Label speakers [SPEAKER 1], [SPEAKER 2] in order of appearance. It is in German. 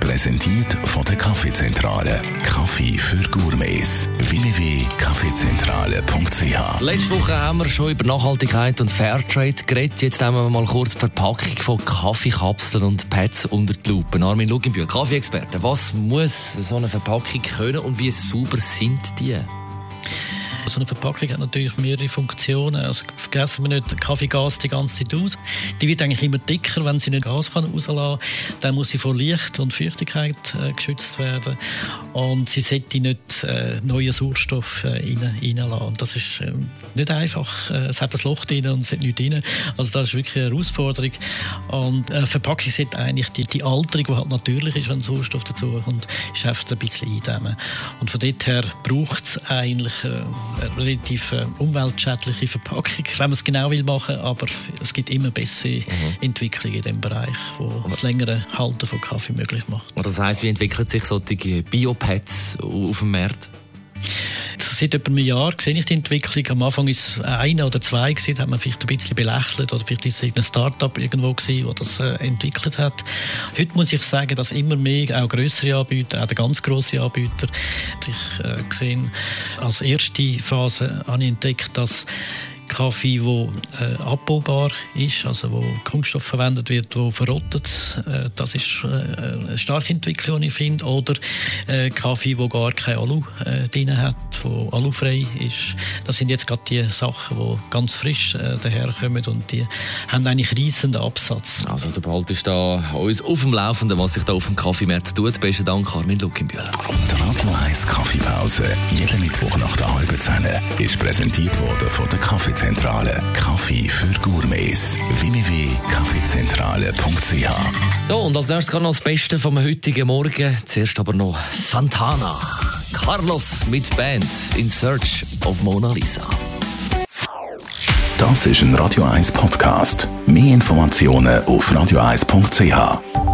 [SPEAKER 1] Präsentiert von der Kaffeezentrale. Kaffee für Gourmets. www.kaffeezentrale.ch
[SPEAKER 2] Letzte Woche haben wir schon über Nachhaltigkeit und Fairtrade geredet. Jetzt haben wir mal kurz die Verpackung von Kaffeekapseln und Pads unter die Lupe. Armin Luginbühl, Kaffeeexperte. Was muss so eine Verpackung können und wie sauber sind die?
[SPEAKER 3] So eine Verpackung hat natürlich mehrere Funktionen. Also vergessen wir nicht, Kaffee gas die ganze Zeit aus. Die wird eigentlich immer dicker, wenn sie nicht Gas kann rauslassen. Dann muss sie vor Licht und Feuchtigkeit äh, geschützt werden. Und sie sollte nicht äh, neuen Sauerstoff äh, rein, reinlassen. Das ist äh, nicht einfach. Äh, es hat ein Loch drin und es hat nichts drin. Also das ist wirklich eine Herausforderung. Und äh, Verpackung sollte eigentlich die, die Alterung, die halt natürlich ist, wenn Sauerstoff dazu kommt, ist einfach ein bisschen eindämmen. Und von dort her braucht es eigentlich äh, eine relativ äh, umweltschädliche Verpackung, wenn man es genau will machen, aber es gibt immer bessere mhm. Entwicklungen in dem Bereich, wo das längere Halten von Kaffee möglich macht.
[SPEAKER 2] Das heißt, wie entwickeln sich solche Biopads auf dem Markt?
[SPEAKER 3] Seit etwa einem Jahr sehe ich die Entwicklung. Am Anfang ist es eine oder zwei gewesen, hat man vielleicht ein bisschen belächelt oder vielleicht ist es ein Start-up irgendwo gewesen, das das äh, entwickelt hat. Heute muss ich sagen, dass immer mehr auch größere Anbieter, auch ganz große Anbieter, ich äh, gesehen, als erste Phase habe ich entdeckt, dass Kaffee, der äh, abbaubar ist, also wo Kunststoff verwendet wird, wo verrottet. Äh, das ist äh, eine starke Entwicklung, ich finde. Oder äh, Kaffee, wo gar kein Alu äh, drin hat, wo alufrei ist. Das sind jetzt gerade die Sachen, die ganz frisch äh, daherkommen und die haben eigentlich riesenden Absatz.
[SPEAKER 2] Also du behaltest da uns auf dem Laufenden, was sich da auf dem Kaffeemarkt tut. Besten Dank, Armin Luckenbühler.
[SPEAKER 1] Die Radio 1 Kaffeepause, jeden Mittwoch nach der halben Zehn, ist präsentiert worden von der Kaffee Kaffeezentrale. Kaffee für Gourmets. www.kaffeezentrale.ch
[SPEAKER 2] So, und als nächstes kommt noch das Beste vom heutigen Morgen. Zuerst aber noch Santana. Carlos mit Band in Search of Mona Lisa.
[SPEAKER 1] Das ist ein Radio 1 Podcast. Mehr Informationen auf radio1.ch.